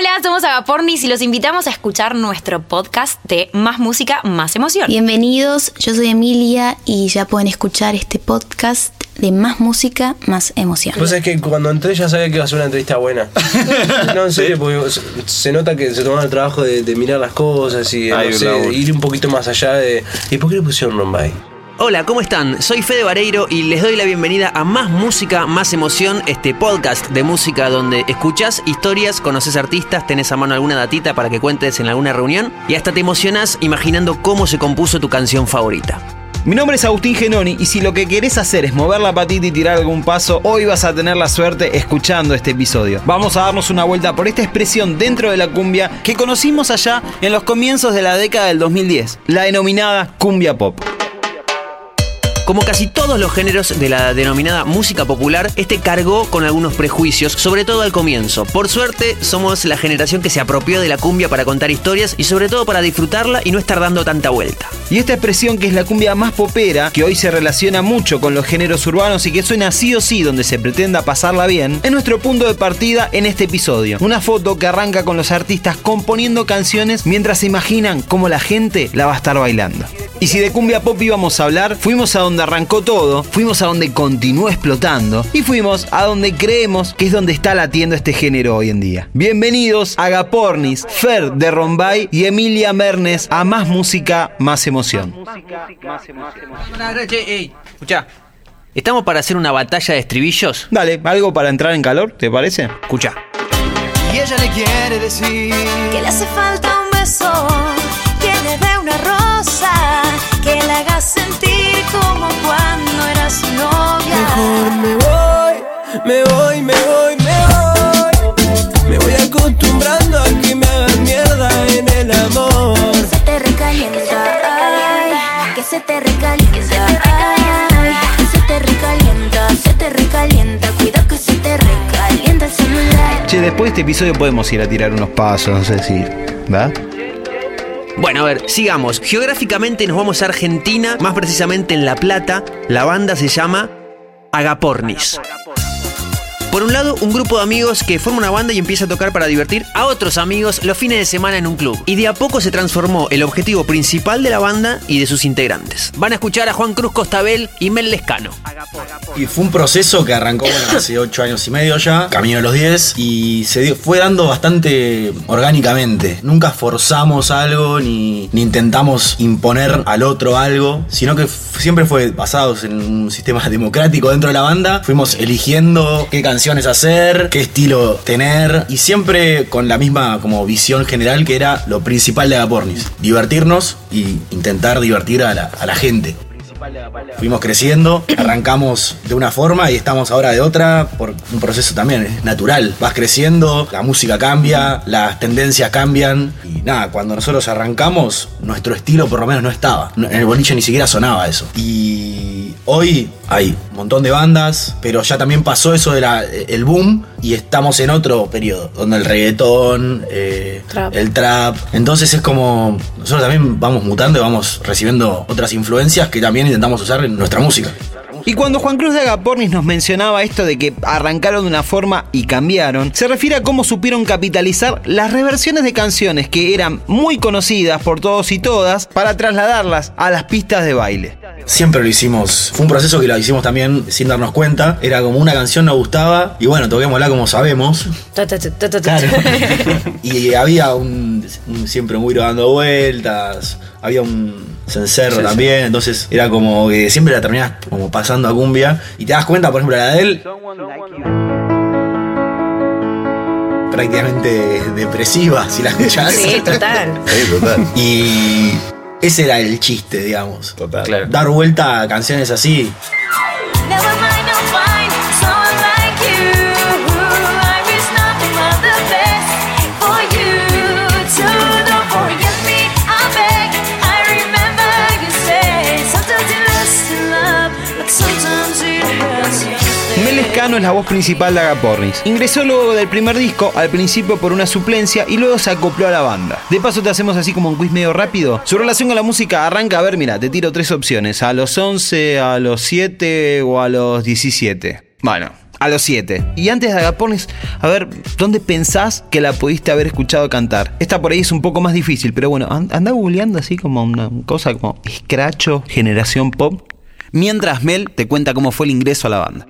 Hola, somos Agapornis y los invitamos a escuchar nuestro podcast de Más Música, Más Emoción. Bienvenidos, yo soy Emilia y ya pueden escuchar este podcast de Más Música, Más Emoción. Pues es que cuando entré ya sabía que iba a ser una entrevista buena. no, en serio, porque se- nota que se tomaron el trabajo de, de mirar las cosas y de, Hay no sé, ir un poquito más allá de. ¿Y por qué le pusieron Rombay? Hola, ¿cómo están? Soy Fede Vareiro y les doy la bienvenida a Más Música, Más Emoción, este podcast de música donde escuchás historias, conoces artistas, tenés a mano alguna datita para que cuentes en alguna reunión y hasta te emocionás imaginando cómo se compuso tu canción favorita. Mi nombre es Agustín Genoni y si lo que querés hacer es mover la patita y tirar algún paso, hoy vas a tener la suerte escuchando este episodio. Vamos a darnos una vuelta por esta expresión dentro de la cumbia que conocimos allá en los comienzos de la década del 2010, la denominada cumbia pop. Como casi todos los géneros de la denominada música popular, este cargó con algunos prejuicios, sobre todo al comienzo. Por suerte, somos la generación que se apropió de la cumbia para contar historias y sobre todo para disfrutarla y no estar dando tanta vuelta. Y esta expresión que es la cumbia más popera, que hoy se relaciona mucho con los géneros urbanos y que suena sí o sí donde se pretenda pasarla bien, es nuestro punto de partida en este episodio. Una foto que arranca con los artistas componiendo canciones mientras se imaginan cómo la gente la va a estar bailando. Y si de cumbia pop íbamos a hablar, fuimos a donde arrancó todo, fuimos a donde continuó explotando y fuimos a donde creemos que es donde está latiendo este género hoy en día. Bienvenidos a Gapornis, Fer de Rombay y Emilia Mernes a Más Música, Más Emoción. Escucha, ¿estamos para hacer una batalla de estribillos? Dale, algo para entrar en calor, ¿te parece? Escucha. Y ella le quiere decir Que le hace falta un beso, que le dé una rosa, que le haga sentir como cuando era su novia. Mejor me voy, me voy, me voy, me voy Me voy acostumbrando a que me hagan mierda en el amor Se te recalienta, ay, que se te recalienta, ay, que se te recalienta, se te recalienta, cuida que se te recalienta el celular. Che, después de este episodio podemos ir a tirar unos pasos, no sé si. ¿Va? Bueno, a ver, sigamos. Geográficamente nos vamos a Argentina, más precisamente en La Plata. La banda se llama Agapornis. Por un lado, un grupo de amigos que forma una banda y empieza a tocar para divertir a otros amigos los fines de semana en un club. Y de a poco se transformó el objetivo principal de la banda y de sus integrantes. Van a escuchar a Juan Cruz Costabel y Mel Lescano. Y fue un proceso que arrancó bueno, hace 8 años y medio ya, camino a los 10, y se dio- fue dando bastante orgánicamente. Nunca forzamos algo ni, ni intentamos imponer al otro algo, sino que siempre fue basados en un sistema democrático dentro de la banda. Fuimos eligiendo qué canciones hacer, qué estilo tener, y siempre con la misma como visión general que era lo principal de Agapornis, divertirnos y intentar divertir a la- a la gente. Fuimos creciendo, arrancamos de una forma y estamos ahora de otra por un proceso también es natural. Vas creciendo, la música cambia, las tendencias cambian y nada, cuando nosotros arrancamos, nuestro estilo por lo menos no estaba. En el boliche ni siquiera sonaba eso. Hoy hay un montón de bandas, pero ya también pasó eso del boom y estamos en otro periodo, donde el reggaetón, eh, Trap. el trap. Entonces es como nosotros también vamos mutando y vamos recibiendo otras influencias que también intentamos usar en nuestra música. Y cuando Juan Cruz de Agapornis nos mencionaba esto de que arrancaron de una forma y cambiaron, se refiere a cómo supieron capitalizar las reversiones de canciones que eran muy conocidas por todos y todas para trasladarlas a las pistas de baile. Siempre lo hicimos. Fue un proceso que lo hicimos también sin darnos cuenta. Era como una canción nos gustaba y bueno, toquémosla como sabemos. Claro. y había un, un siempre muy dando vueltas. Había un cencerro también. Entonces era como que siempre la terminás como pasando a cumbia. Y te das cuenta, por ejemplo, la de él. Prácticamente depresiva, si la escuchás. Sí, total. Y ese era el chiste, digamos. Total. Dar vuelta a canciones así. Escano es la voz principal de Agapornis. Ingresó luego del primer disco, al principio por una suplencia y luego se acopló a la banda. De paso te hacemos así como un quiz medio rápido. Su relación con la música arranca, a ver, mira, te tiro tres opciones. A los 11, a los 7 o a los 17. Bueno, A los 7. Y antes de Agapornis, a ver, ¿dónde pensás que la pudiste haber escuchado cantar? Esta por ahí es un poco más difícil, pero bueno, an- anda googleando así como una cosa como Scratcho, Generación Pop. Mientras Mel te cuenta cómo fue el ingreso a la banda.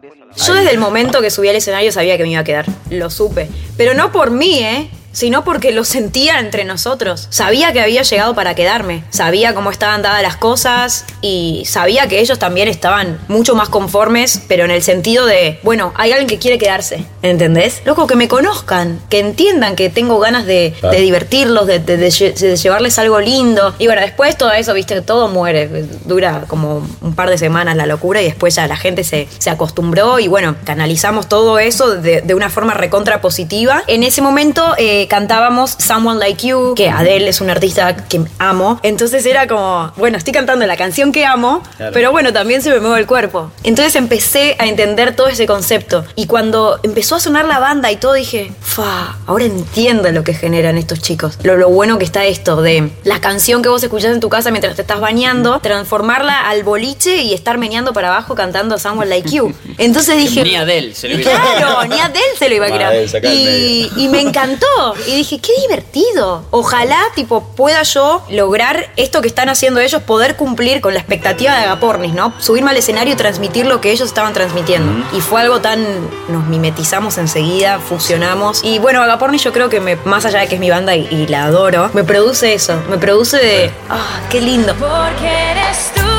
Yo desde el momento que subí al escenario sabía que me iba a quedar. Lo supe. Pero no por mí, ¿eh? Sino porque lo sentía entre nosotros. Sabía que había llegado para quedarme. Sabía cómo estaban dadas las cosas y sabía que ellos también estaban mucho más conformes, pero en el sentido de, bueno, hay alguien que quiere quedarse. ¿Entendés? Loco, que me conozcan, que entiendan que tengo ganas de, de divertirlos, de, de- de lle- de llevarles algo lindo. Y bueno, después todo eso, viste, todo muere. Dura como un par de semanas la locura y después ya la gente se, se acostumbró y bueno, canalizamos todo eso de, de una forma recontra positiva. En ese momento eh, cantábamos Someone Like You, que Adele es una artista que amo. Entonces era como, bueno, estoy cantando la canción que amo, pero bueno, también se me mueve el cuerpo. Entonces empecé a entender todo ese concepto. Y cuando empezó a sonar la banda y todo, dije, fa, ahora entiendo lo que generan estos chicos. Lo, lo bueno que está esto de la canción que vos escuchás en tu casa mientras te estás bañando, transformarla al boliche y estar meneando para abajo cantando Someone Like You. Entonces dije... Ni Adele se lo iba a Claro, ni Adele se lo iba a del Y, y me encantó. Y dije, qué divertido. Ojalá, tipo, pueda yo lograr esto que están haciendo ellos, poder cumplir con la expectativa de Agapornis, ¿no? Subirme al escenario y transmitir lo que ellos estaban transmitiendo. Y fue algo tan. Nos mimetizamos enseguida, fusionamos. Y bueno, Agapornis, yo creo que me, más allá de que es mi banda y, y la adoro, me produce eso. Me produce de. ¡Ah, qué lindo! Porque eres tú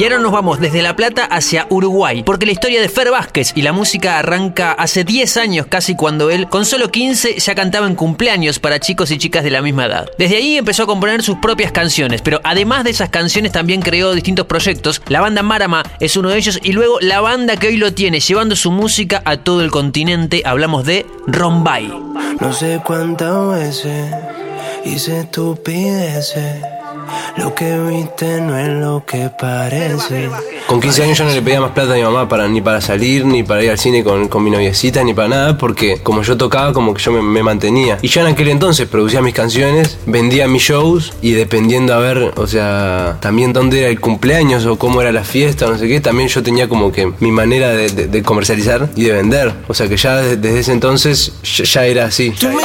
Y ahora nos vamos desde La Plata hacia Uruguay, porque la historia de Fer Vázquez y la música arranca hace 10 años casi cuando él, con solo 15, ya cantaba en cumpleaños para chicos y chicas de la misma edad. Desde ahí empezó a componer sus propias canciones, pero además de esas canciones también creó distintos proyectos. La banda Marama es uno de ellos y luego la banda que hoy lo tiene, llevando su música a todo el continente, hablamos de Rombay. No sé cuántas veces hice estupideces. Lo que viste no es lo que parece. Con 15 años yo no le pedía más plata a mi mamá para, ni para salir, ni para ir al cine con, con mi noviecita, ni para nada, porque como yo tocaba, como que yo me, me mantenía. Y yo en aquel entonces producía mis canciones, vendía mis shows y dependiendo a ver, o sea, también dónde era el cumpleaños o cómo era la fiesta, no sé qué, también yo tenía como que mi manera de, de- de comercializar y de vender. O sea que ya desde, desde ese entonces ya, ya era así. Tú me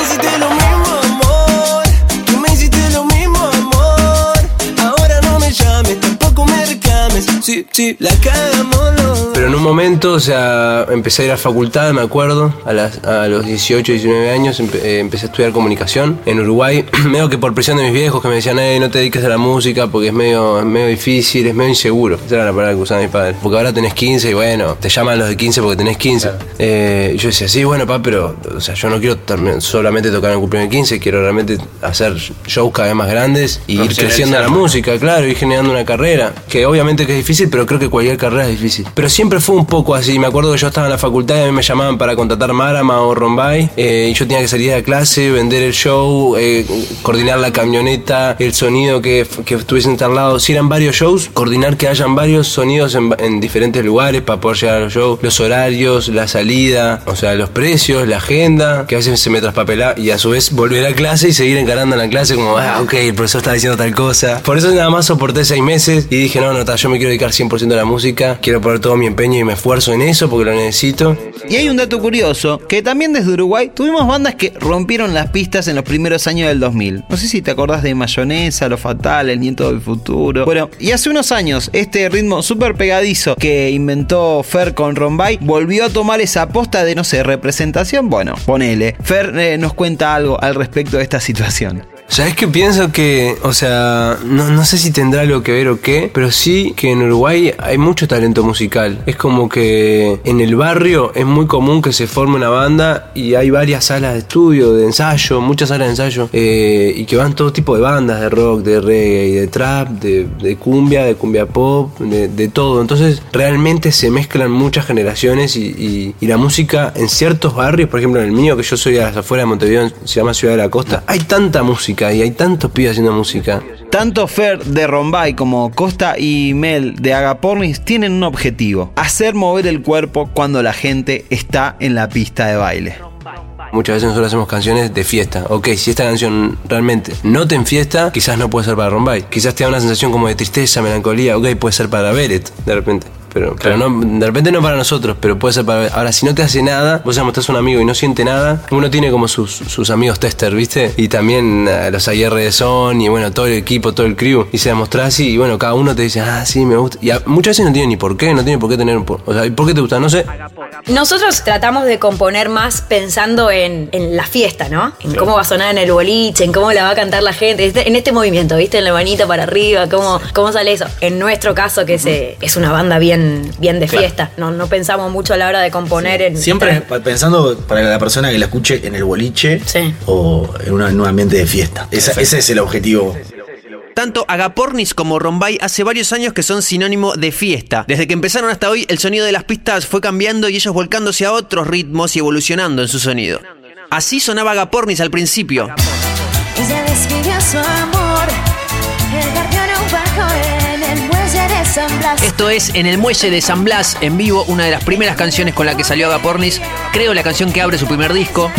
Sí, sí, la cagamos. Pero en un momento, o sea, empecé a ir a la facultad, me acuerdo, a, las- a los 18, 19 años, empe- eh, empecé a estudiar comunicación en Uruguay. medio que por presión de mis viejos que me decían, hey, no te dediques a la música porque es medio, es medio difícil, es medio inseguro. Esa era la palabra que usaban mis padres. Porque ahora tenés 15 y bueno, te llaman los de 15 porque tenés 15. Eh, y yo decía, sí, bueno, pa, pero, o sea, yo no quiero solamente tocar en el cumpleaños de 15, quiero realmente hacer shows cada vez más grandes y ir creciendo en la música, claro, ir generando una carrera. Que obviamente que es difícil, pero creo que cualquier carrera es difícil. Pero siempre fue un poco así. Me acuerdo que yo estaba en la facultad y a mí me llamaban para contratar Marama o Rombay. eh, y yo tenía que salir de la clase, vender el show, eh, coordinar la camioneta, el sonido que, que estuviese instalado. Si eran varios shows, coordinar que hayan varios sonidos en, en diferentes lugares para poder llegar a los shows. Los horarios, la salida, o sea, los precios, la agenda, que a veces se me traspapelaba. Y a su vez volver a clase y seguir encarando la clase como, ah, ok, el profesor está diciendo tal cosa. Por eso nada más soporté seis meses y dije, no, no, ta, yo me quiero dedicar 100% a la música. Quiero poner todo mi empeño y mi esfuerzo en eso porque lo necesito. Y hay un dato curioso, que también desde Uruguay tuvimos bandas que rompieron las pistas en los primeros años del 2000. No sé si te acordás de Mayonesa, Los Fatales, Nieto del Futuro. Bueno, y hace unos años este ritmo súper pegadizo que inventó Fer con Rombay volvió a tomar esa posta de, no sé, representación. Bueno, ponele. Fer eh, nos cuenta algo al respecto de esta situación. ¿Sabes qué pienso que, o sea, no, no sé si tendrá algo que ver o qué, pero sí que en Uruguay hay mucho talento musical. Es como que en el barrio es muy común que se forme una banda y hay varias salas de estudio, de ensayo, muchas salas de ensayo, eh, y que van todo tipo de bandas de rock, de reggae, de trap, de, de cumbia, de cumbia pop, de, de todo. Entonces realmente se mezclan muchas generaciones y, y- y la música en ciertos barrios, por ejemplo en el mío, que yo soy a las afueras de Montevideo, se llama Ciudad de la Costa, hay tanta música música y hay tantos pibes haciendo música. Tanto Fer de Rombay como Costa y Mel de Agapornis tienen un objetivo: hacer mover el cuerpo cuando la gente está en la pista de baile. Muchas veces nosotros hacemos canciones de fiesta. Ok, si esta canción realmente no te enfiesta, quizás no puede ser para Rombay. Quizás te da una sensación como de tristeza, melancolía. Ok, puede ser para Beret, de repente. Pero, pero no, de repente no para nosotros, pero puede ser para. Ahora, si no te hace nada, vos ya mostrás a un amigo y no siente nada, uno tiene como sus, sus amigos tester, ¿viste? Y también eh, los AR de Son y bueno, todo el equipo, todo el crew. Y se demostrás así y bueno, cada uno te dice, ah, sí, me gusta. Y a- muchas veces no tiene ni por qué, no tiene por qué tener un... po- O sea, ¿y ¿por qué te gusta? No sé. Nosotros tratamos de componer más pensando en, en la fiesta, ¿no? En cómo va a sonar en el boliche, en cómo la va a cantar la gente, este- en este movimiento, ¿viste? En la manita para arriba, cómo, cómo sale eso. En nuestro caso, que se- es una banda bien, bien de fiesta, no, no pensamos mucho a la hora de componer en... Siempre pensando para la persona que la escuche en el boliche Sí. o en, una- en un ambiente de fiesta. Esa- ese es el objetivo. Tanto Agapornis como Rombay hace varios años que son sinónimo de fiesta. Desde que empezaron hasta hoy, el sonido de las pistas fue cambiando y ellos volcándose a otros ritmos y evolucionando en su sonido. Así sonaba Agapornis al principio. Ella describió su amor. Esto es En el Muelle de San Blas, en vivo, una de las primeras canciones con la que salió Agapornis. Creo la canción que abre su primer disco.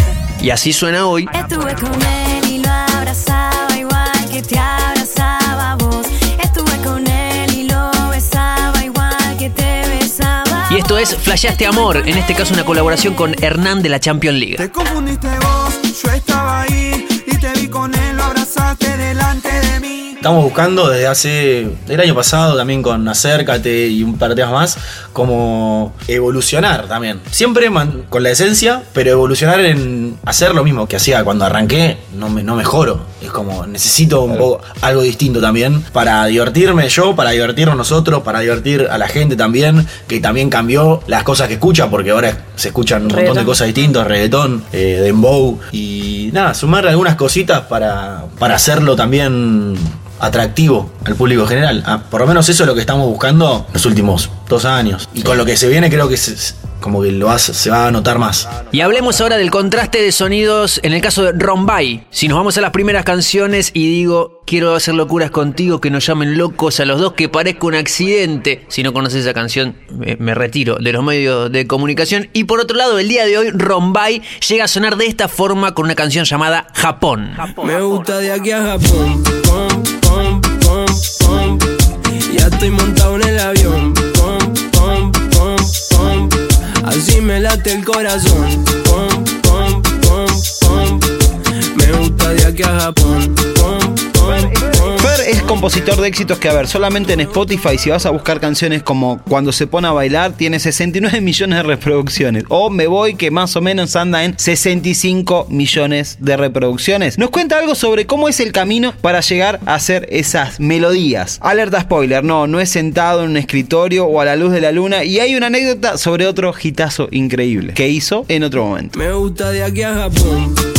Y así suena hoy. Estuve con él y lo abrazaba igual que te abrazaba vos. Estuve con él y lo besaba igual que te besaba. Y esto es. Flasheaste Amor, en este caso una colaboración con Hernán de la Champions League. Te confundiste vos, yo estaba ahí y te vi con él, lo abrazaste. Estamos buscando desde hace. el año pasado también con Acércate y un par de temas más, como evolucionar también. Siempre con la esencia, pero evolucionar en hacer lo mismo que hacía cuando arranqué, no, me, no mejoro. Es como necesito un poco algo distinto también para divertirme yo, para divertirnos nosotros, para divertir a la gente también, que también cambió las cosas que escucha, porque ahora se escuchan un montón de cosas distintas, reggaetón, eh, dembow, y nada, sumar algunas cositas para, para hacerlo también atractivo al público general. Ah, por lo menos eso es lo que estamos buscando los últimos dos años. Y con lo que se viene creo que se, como que lo vas- se va a notar más. Y hablemos ahora del contraste de sonidos en el caso de Rombay. Si nos vamos a las primeras canciones y digo, quiero hacer locuras contigo, que nos llamen locos a los dos, que parezca un accidente. Si no conoces esa canción, me, me retiro de los medios de comunicación. Y por otro lado, el día de hoy, Rombay llega a sonar de esta forma con una canción llamada Japón. Me gusta de aquí a Japón. Pom, pom, pom, pom. Ya estoy montado en el avión. Así me late el corazón. Pom, pom, pom, pom. Me gusta de aquí a Japón. Pom. Fer es compositor de éxitos que, a ver, solamente en Spotify, si vas a buscar canciones como Cuando se pone a bailar, tiene 69 millones de reproducciones. O Me voy, que más o menos anda en 65 millones de reproducciones. Nos cuenta algo sobre cómo es el camino para llegar a hacer esas melodías. Alerta spoiler, no, no es sentado en un escritorio o a la luz de la luna. Y hay una anécdota sobre otro hitazo increíble que hizo en otro momento. Me gusta de aquí a Japón.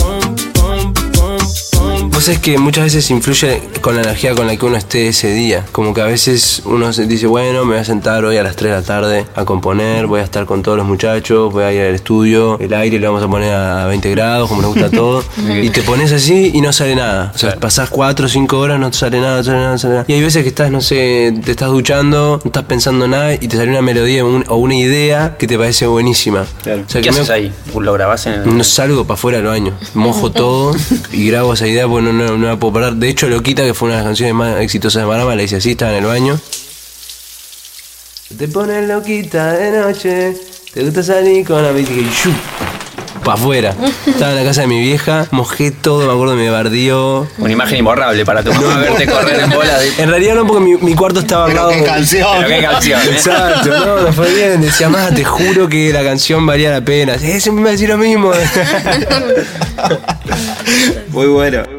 Vos sabés que muchas veces influye con la energía con la que uno esté ese día. Como que a veces uno se dice, bueno, me voy a sentar hoy a las 3 de la tarde a componer, voy a estar con todos los muchachos, voy a ir al estudio, el aire lo vamos a poner a 20 grados, como nos gusta todo. y te pones así y no sale nada. O sea, pasás 4 o 5 horas, no te sale nada, no sale nada, no sale nada. Y hay veces que estás, no sé, te estás duchando, no estás pensando en nada y te sale una melodía un- o una idea que te parece buenísima. O sea, ¿Qué que me- haces ahí? ¿Lo grabás en el.? no salgo para afuera del baño. Mojo todo y grabo esa idea porque no, no, no la puedo parar. De hecho, Loquita, que fue una de las canciones más exitosas de Marama, la hice así, estaba en el baño. Te pones loquita de noche, te gusta salir con la mítica y ¡shu! Pa' afuera. Estaba en la casa de mi vieja, mojé todo, me acuerdo, me bardió. Una imagen imborrable para tu mamá verte correr en bola. De... En realidad no, porque mi, mi cuarto estaba al lado. qué canción. Pero qué canción. ¿eh? Exacto, no, no fue bien. Decía, más te juro que la canción valía la pena. Eh, siempre me va a decir lo mismo. Muy bueno.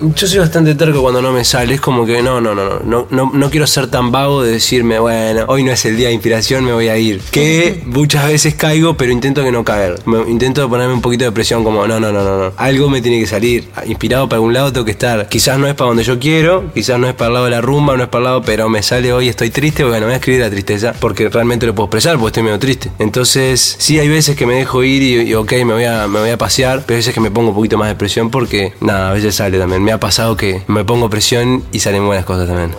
Yo soy bastante terco cuando no me sale. Es como que no, no, no, no, no, no, quiero ser tan vago de decirme, bueno, hoy no es el día de inspiración, me voy a ir. Que muchas veces caigo, pero intento que no caer. Intento ponerme un poquito de presión, como, no, no, no, no, no. Algo me tiene que salir. Inspirado para algún lado tengo que estar. Quizás no es para donde yo quiero, quizás no es para el lado de la rumba, no es para el lado, pero me sale hoy, estoy triste, bueno, voy a escribir la tristeza, porque realmente lo puedo expresar, porque estoy medio triste. Entonces, sí, hay veces que me dejo ir y, y ok, me voy, a, me voy a pasear, pero hay veces que me pongo un poquito más de presión porque, nada, a veces sale también. Me ha pasado que me pongo presión y salen buenas cosas también.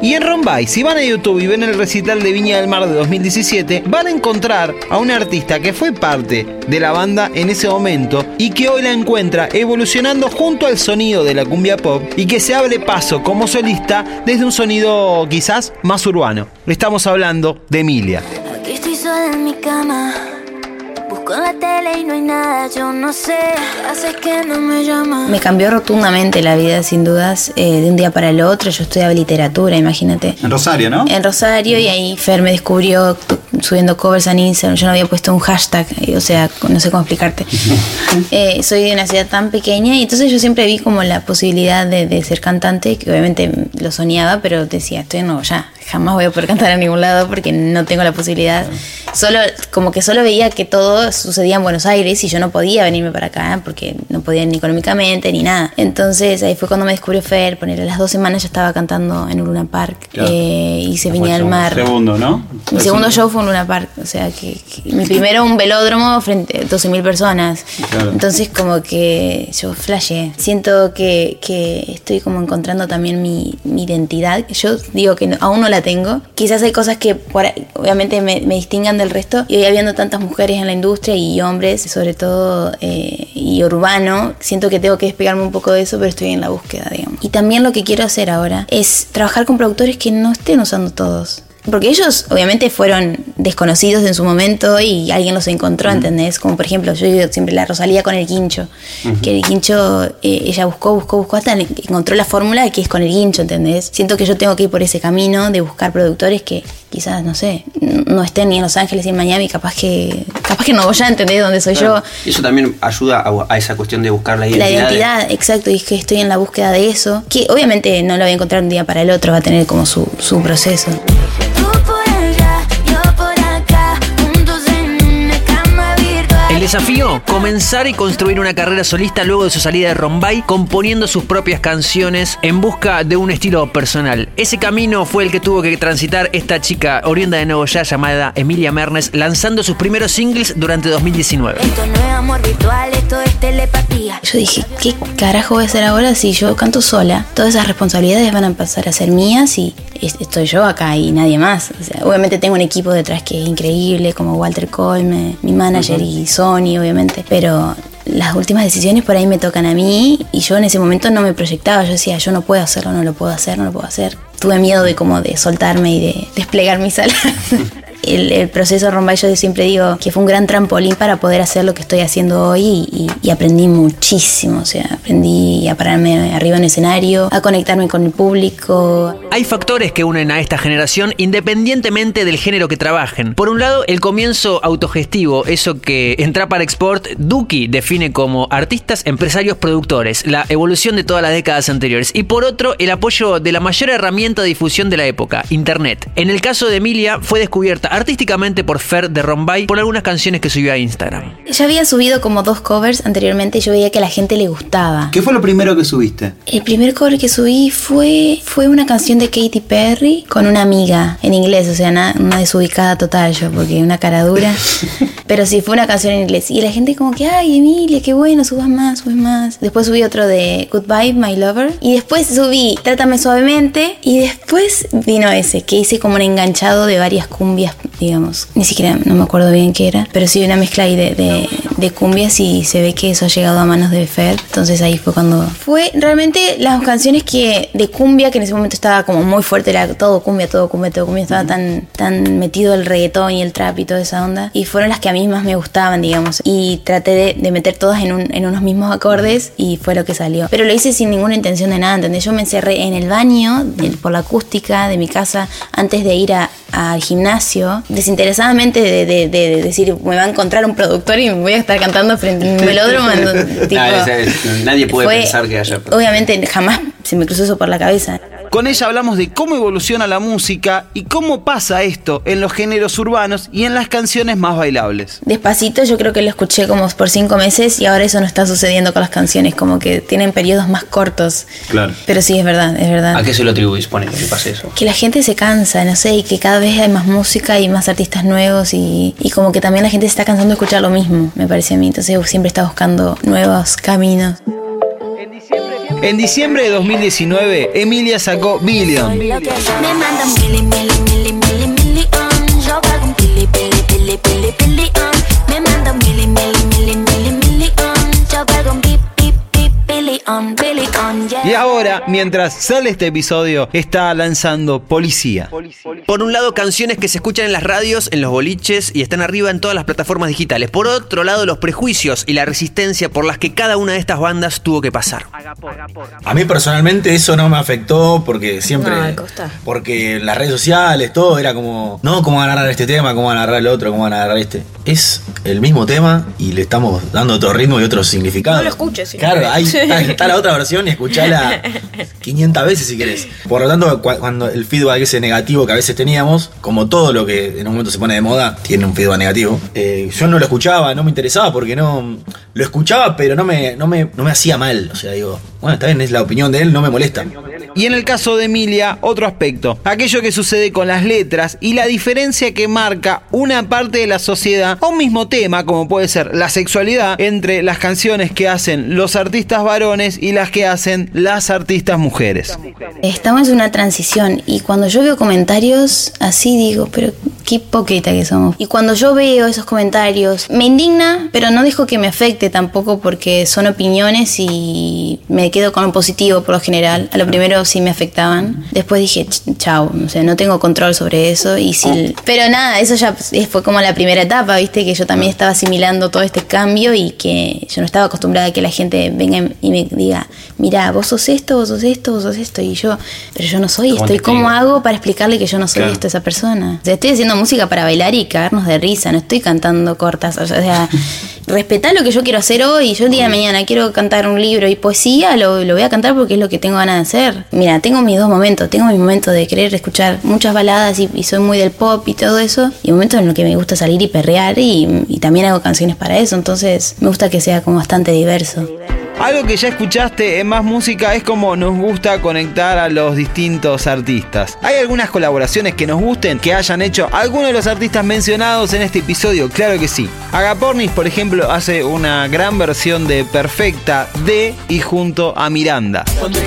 Y en Rombay, si van a YouTube y ven el recital de Viña del Mar de 2017, van a encontrar a un artista que fue parte de la banda en ese momento y que hoy la encuentra evolucionando junto al sonido de la cumbia pop y que se abre paso como solista desde un sonido quizás más urbano. Estamos hablando de Emilia. Aquí estoy sola en mi cama. En la tele y no hay nada, yo no sé. ¿Qué haces que no me? Me cambió rotundamente la vida, sin dudas, eh, de un día para el otro. Yo estudiaba literatura, imagínate. En Rosario, ¿no? En Rosario y ahí Fer me descubrió subiendo covers en Instagram. Yo no había puesto un hashtag, eh, o sea, no sé cómo explicarte. Eh, soy de una ciudad tan pequeña y entonces yo siempre vi como la posibilidad de, de ser cantante, que obviamente lo soñaba, pero decía, estoy en Nuevo ya, jamás voy a poder cantar a ningún lado porque no tengo la posibilidad. Solo, como que solo veía que todo sucedía en Buenos Aires y yo no podía venirme para acá porque no podía ni económicamente ni nada. Entonces ahí fue cuando me descubrió Fer, poner a las dos semanas ya estaba cantando en un Luna Park Claro. eh, y se venía al mar. Segundo, ¿no? Mi segundo show fue en Luna Park, o sea que, que mi primero un velódromo frente a 12.000 personas. Claro. Entonces como que yo flashé. Siento que, que estoy como encontrando también mi, mi identidad. Yo digo que no- aún no la tengo. Quizás hay cosas que obviamente me, me distingan del resto. Y hoy habiendo tantas mujeres en la industria y hombres, sobre todo, eh, y urbano, siento que tengo que despegarme un poco de eso, pero estoy en la búsqueda, digamos. Y también lo que quiero hacer ahora es trabajar con productores que no estén usando todos. Porque ellos obviamente fueron desconocidos en su momento y alguien los encontró, ¿entendés? Como por ejemplo, yo digo siempre la Rosalía con el guincho. Que el guincho, eh, ella buscó, buscó, buscó hasta encontró la fórmula que es con el guincho, ¿entendés? Siento que yo tengo que ir por ese camino de buscar productores que quizás, no sé, no estén ni en Los Ángeles ni en Miami, capaz que, capaz que no voy a entender dónde soy Claro. yo. Eso también ayuda a, a esa cuestión de buscar la identidad. La identidad, exacto, y es que estoy en la búsqueda de eso, que obviamente no lo voy a encontrar un día para el otro, va a tener como su, su proceso. Desafío, comenzar y construir una carrera solista luego de su salida de Rombay, componiendo sus propias canciones en busca de un estilo personal. Ese camino fue el que tuvo que transitar esta chica oriunda de Nuevo Ya llamada Emilia Mernes, lanzando sus primeros singles durante 2019. Esto no es amor virtual, esto es telepatía. Yo dije, ¿qué carajo voy a hacer ahora si yo canto sola? Todas esas responsabilidades van a pasar a ser mías y es- estoy yo acá y nadie más. O sea, obviamente tengo un equipo detrás que es increíble, como Walter Colme, mi manager y Obviamente, pero las últimas decisiones por ahí me tocan a mí y yo en ese momento no me proyectaba, yo decía, yo no puedo hacerlo, no lo puedo hacer, no lo puedo hacer. Tuve miedo de como de soltarme y de desplegar mis alas. El, proceso Rombay yo siempre digo que fue un gran trampolín para poder hacer lo que estoy haciendo hoy y, aprendí muchísimo, o sea, aprendí a pararme arriba en escenario, a conectarme con el público, Hay factores que unen a esta generación independientemente del género que trabajen. Por un lado, el comienzo autogestivo, eso que en Trapar Export Duki define como artistas, empresarios, productores, la evolución de todas las décadas anteriores. Y por otro, el apoyo de la mayor herramienta de difusión de la época, Internet. En el caso de Emilia, fue descubierta artísticamente por Fer de Rombay por algunas canciones que subió a Instagram. Ya había subido como dos covers anteriormente y yo veía que a la gente le gustaba. ¿Qué fue lo primero que subiste? El primer cover que subí fue, fue una canción de Katy Perry con una amiga en inglés, o sea, na- una desubicada total yo, porque una cara dura. Pero sí, fue una canción en inglés. Y la gente como que, ay, Emilia, qué bueno, subas más, subes más. Después subí otro de Goodbye, My Lover. Y después subí Trátame Suavemente. Y después vino ese, que hice como un enganchado de varias cumbias, digamos. Ni siquiera, no me acuerdo bien qué era. Pero sí, una mezcla ahí de, de, de cumbias y se ve que eso ha llegado a manos de Fer. Entonces ahí fue cuando... Fue realmente las canciones que de cumbia, que en ese momento estaba como muy fuerte, era todo cumbia, todo cumbia, todo cumbia. Estaba tan, tan metido el reggaetón y el trap y toda esa onda. Y fueron las que a mí más me gustaban, digamos. Y traté de, de meter todas en, un- en unos mismos acordes y fue lo que salió. Pero lo hice sin ninguna intención de nada, ¿entendés? Yo me encerré en el baño por la acústica de mi casa antes de ir al gimnasio, desinteresadamente de, de- de- de decir, me va a encontrar un productor y me voy a estar cantando frente a un velódromo. en donde, tipo, Ah, es- es- nadie puede fue- pensar que haya. Obviamente jamás se me cruzó eso por la cabeza. Con ella hablamos de cómo evoluciona la música y cómo pasa esto en los géneros urbanos y en las canciones más bailables. Despacito yo creo que lo escuché como por cinco meses y ahora eso no está sucediendo con las canciones, como que tienen periodos más cortos. Claro. Pero sí, es verdad, es verdad. ¿A qué se lo atribuís? Pone que pase eso. Que la gente se cansa, no sé, y que cada vez hay más música y más artistas nuevos y, y como que también la gente se está cansando de escuchar lo mismo, me parece a mí. Entonces siempre está buscando nuevos caminos. En diciembre de 2019, Emilia sacó Billion. On, pili, on, yeah. Y ahora, mientras sale este episodio, está lanzando Policía. Por un lado, canciones que se escuchan en las radios, en los boliches y están arriba en todas las plataformas digitales. Por otro lado, los prejuicios y la resistencia por las que cada una de estas bandas tuvo que pasar. A mí personalmente eso no me afectó porque siempre. No. Porque las redes sociales, todo era como. No, ¿cómo van a agarrar este tema? ¿Cómo van a agarrar el otro? ¿Cómo van a agarrar este? Es el mismo tema y le estamos dando otro ritmo y otro significado. No lo escuches, Claro, ahí está, la otra versión y escuchala 500 veces si querés. Por lo tanto, cu- cuando el feedback ese negativo que a veces teníamos, como todo lo que en un momento se pone de moda, tiene un feedback negativo. eh, yo no lo escuchaba, no me interesaba porque no. Lo escuchaba, pero no me, no me, no me hacía mal. O sea, digo, bueno, está bien, es la opinión de él, no me molesta. Y en el caso de Emilia, otro aspecto, aquello que sucede con las letras y la diferencia que marca una parte de la sociedad a un mismo tema, como puede ser la sexualidad, entre las canciones que hacen los artistas varones y las que hacen las artistas mujeres. Estamos en una transición y cuando yo veo comentarios así digo, pero qué hipócrita que somos. Y cuando yo veo esos comentarios, me indigna, pero no dejo que me afecte tampoco porque son opiniones y me quedo con lo positivo por lo general. A lo primero sí me afectaban. Después dije, "Ch- chao, o sea, no tengo control sobre eso y sí. Pero nada, eso ya fue como la primera etapa, viste, que yo también estaba asimilando todo este cambio y que yo no estaba acostumbrada a que la gente venga y me diga, mira, vos sos esto, vos sos esto, vos sos esto. Y yo, pero yo no soy ¿Cómo esto. ¿Y cómo hago para explicarle que yo no soy Claro. esto, esa persona? O sea, estoy haciendo música para bailar y cagarnos de risa, no estoy cantando cortas. O sea, respetar lo que yo quiero hacer hoy. Yo el día de mañana quiero cantar un libro y poesía, lo, lo voy a cantar porque es lo que tengo ganas de hacer. Mira, tengo mis dos momentos. Tengo mi momento de querer escuchar muchas baladas y, y soy muy del pop y todo eso. Y un momento en el que me gusta salir y perrear y, y también hago canciones para eso. Entonces me gusta que sea como bastante diverso. Algo que ya escuchaste en Más Música es como nos gusta conectar a los distintos artistas. ¿Hay algunas colaboraciones que nos gusten que hayan hecho algunos de los artistas mencionados en este episodio? Claro que sí. Agapornis, por ejemplo, hace una gran versión de Perfecta de y junto a Miranda. Cuando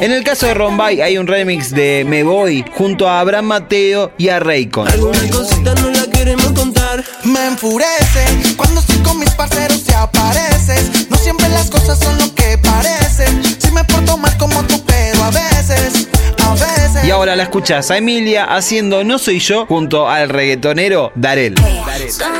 En el caso de Rombay hay un remix de Me Voy junto a Abraham Mateo y a Raycon. Algunas cositas no las queremos contar. Me enfurece cuando estoy con mis parceros te apareces. No siempre las cosas son lo que parecen. Si me porto mal como tú, pero a veces, a veces. Y ahora la escuchas a Emilia haciendo No Soy Yo junto al reggaetonero Darel. Son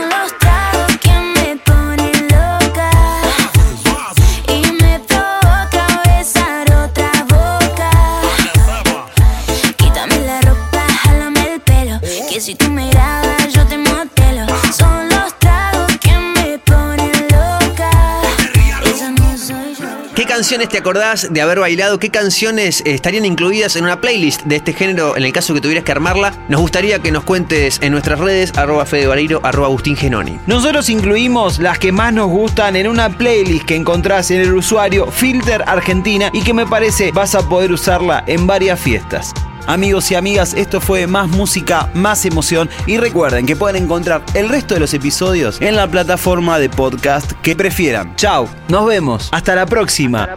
canciones te acordás de haber bailado? ¿Qué canciones eh, estarían incluidas en una playlist de este género en el caso que tuvieras que armarla? Nos gustaría que nos cuentes en nuestras redes, arroba Fede Vareiro, arroba Agustín Genoni. Nosotros incluimos las que más nos gustan en una playlist que encontrás en el usuario Filter Argentina y que me parece vas a poder usarla en varias fiestas. Amigos y amigas, esto fue más música, más emoción y recuerden que pueden encontrar el resto de los episodios en la plataforma de podcast que prefieran. Chao, nos vemos, hasta la próxima.